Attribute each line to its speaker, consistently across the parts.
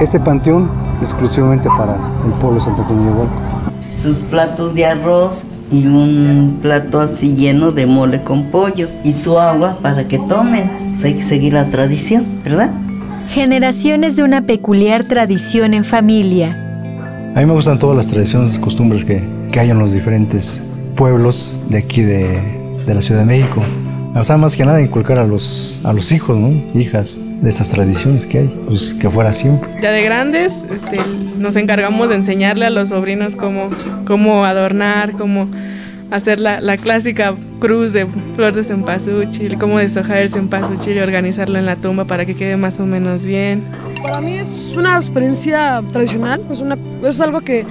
Speaker 1: este panteón exclusivamente para el pueblo de Santa Cruz de.
Speaker 2: Sus platos de arroz y un plato así lleno de mole con pollo y su agua para que tomen. Pues hay que seguir la tradición, ¿verdad?
Speaker 3: Generaciones de una peculiar tradición en familia.
Speaker 1: A mí me gustan todas las tradiciones y costumbres que, que hay en los diferentes pueblos de aquí de, de la Ciudad de México. O sea, más que nada inculcar a los, a los hijos, ¿no? Hijas de estas tradiciones que hay, pues que fuera siempre.
Speaker 4: Ya de grandes, este, nos encargamos de enseñarle a los sobrinos cómo, cómo adornar, cómo hacer la, la clásica cruz de flor de cempasúchil, cómo deshojar el cempasúchil y organizarlo en la tumba para que quede más o menos bien.
Speaker 5: Para mí es una experiencia tradicional, es, una, es algo que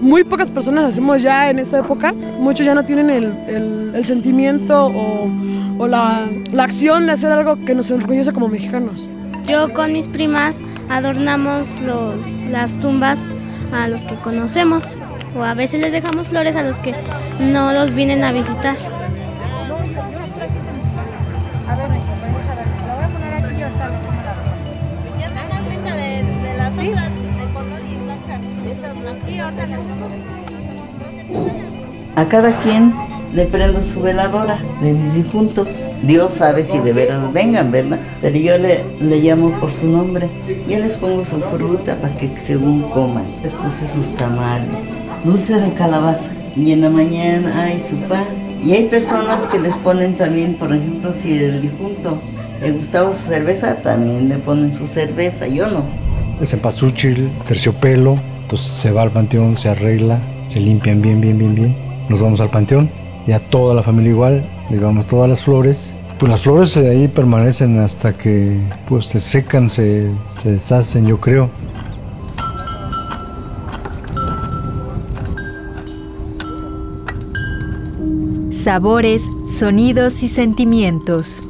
Speaker 5: muy pocas personas hacemos ya en esta época. Muchos ya no tienen el, el, el sentimiento o, o la, la, acción de hacer algo que nos enorgullece como mexicanos.
Speaker 6: Yo con mis primas adornamos los, las tumbas a los que conocemos o a veces les dejamos flores a los que no los vienen a visitar.
Speaker 2: A cada quien le prendo su veladora de mis difuntos. Dios sabe si de veras vengan, ¿verdad? Pero yo le, le llamo por su nombre. Ya les pongo su fruta para que según coman. Les puse sus tamales, dulce de calabaza. Y en la mañana hay su pan. Y hay personas que les ponen también, por ejemplo, si el difunto le gustaba su cerveza, también le ponen su cerveza. Yo no.
Speaker 1: Es cempasúchil, terciopelo. Entonces se va al panteón, se arregla, se limpian bien, bien, bien, bien. Nos vamos al panteón ya toda la familia igual, llevamos todas las flores. Pues las flores de ahí permanecen hasta que pues se secan, se, se deshacen, yo creo.
Speaker 3: Sabores, sonidos y sentimientos.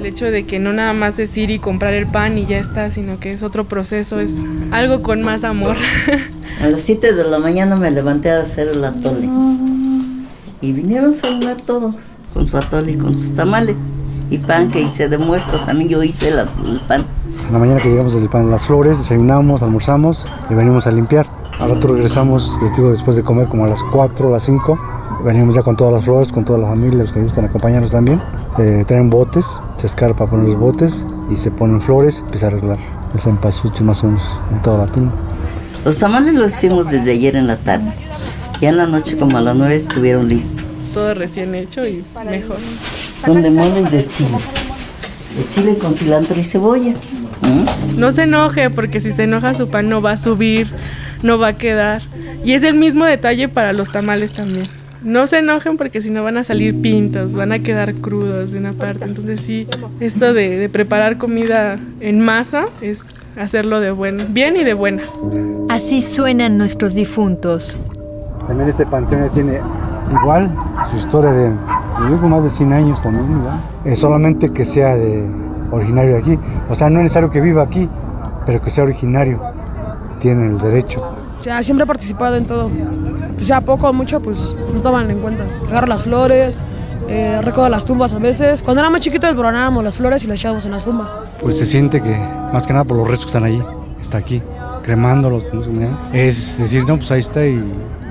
Speaker 4: El hecho de que no nada más es ir y comprar el pan y ya está, sino que es otro proceso, es algo con más amor.
Speaker 2: A las 7 de la mañana me levanté a hacer el atole y vinieron a saludar todos con su atole y con sus tamales y pan que hice de muerto. También yo hice la, el pan.
Speaker 1: En la mañana que llegamos del pan de las flores, desayunamos, almorzamos y venimos a limpiar. Al rato regresamos, les digo, después de comer como a las 4 o las 5. Venimos ya con todas las flores, con toda la familia, los que gustan acompañarnos también. Eh, traen botes, se escarpa poner los botes y se ponen flores, empieza a arreglar el cempasúchil más o menos en toda la tumba.
Speaker 2: Los tamales los hicimos desde ayer en la tarde. Ya en la noche como a las 9 estuvieron listos.
Speaker 4: Todo recién hecho y mejor.
Speaker 2: Son de mole y de chile. De chile con cilantro y cebolla.
Speaker 4: ¿Mm? No se enoje porque si se enoja su pan no va a subir, no va a quedar. Y es el mismo detalle para los tamales también. No se enojen porque si no van a salir pintos, van a quedar crudos de una parte. Entonces sí, esto de, de preparar comida en masa es hacerlo de buen, bien y de buenas.
Speaker 3: Así suenan nuestros difuntos.
Speaker 1: También este panteón ya tiene igual su historia de yo creo más de 100 años también, ¿verdad? Es solamente que sea de originario de aquí. O sea, no es necesario que viva aquí, pero que sea originario. Tiene el derecho.
Speaker 5: O sea, siempre he participado en todo. Sea, poco o mucho, pues no toman en cuenta. Agarro las flores, eh, las tumbas a veces. Cuando era más chiquito desboronábamos las flores y las echábamos en las tumbas.
Speaker 1: Pues se siente que, más que nada por los restos que están ahí, está aquí, cremándolos. No es decir, no, pues ahí está y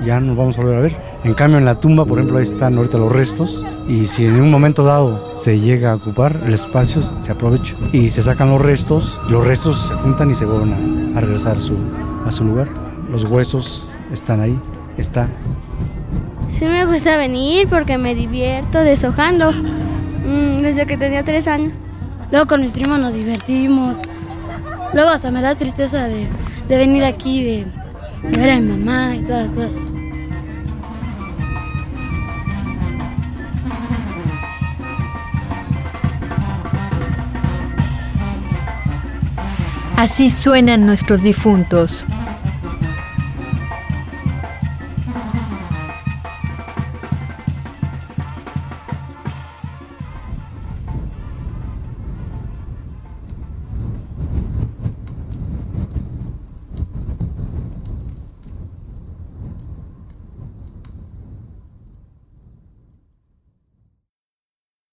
Speaker 1: ya nos vamos a volver a ver. En cambio, en la tumba, por ejemplo, ahí están ahorita los restos y si en un momento dado se llega a ocupar el espacio, se aprovecha y se sacan los restos, los restos se juntan y se vuelven a, a regresar su, a su lugar. Los huesos están ahí, está.
Speaker 6: Sí me gusta venir porque me divierto deshojando mm, desde que tenía tres años.
Speaker 7: Luego con mis primos nos divertimos. Luego hasta me da tristeza de, de venir aquí, de, de ver a mi mamá y todas las cosas.
Speaker 3: Así suenan nuestros difuntos.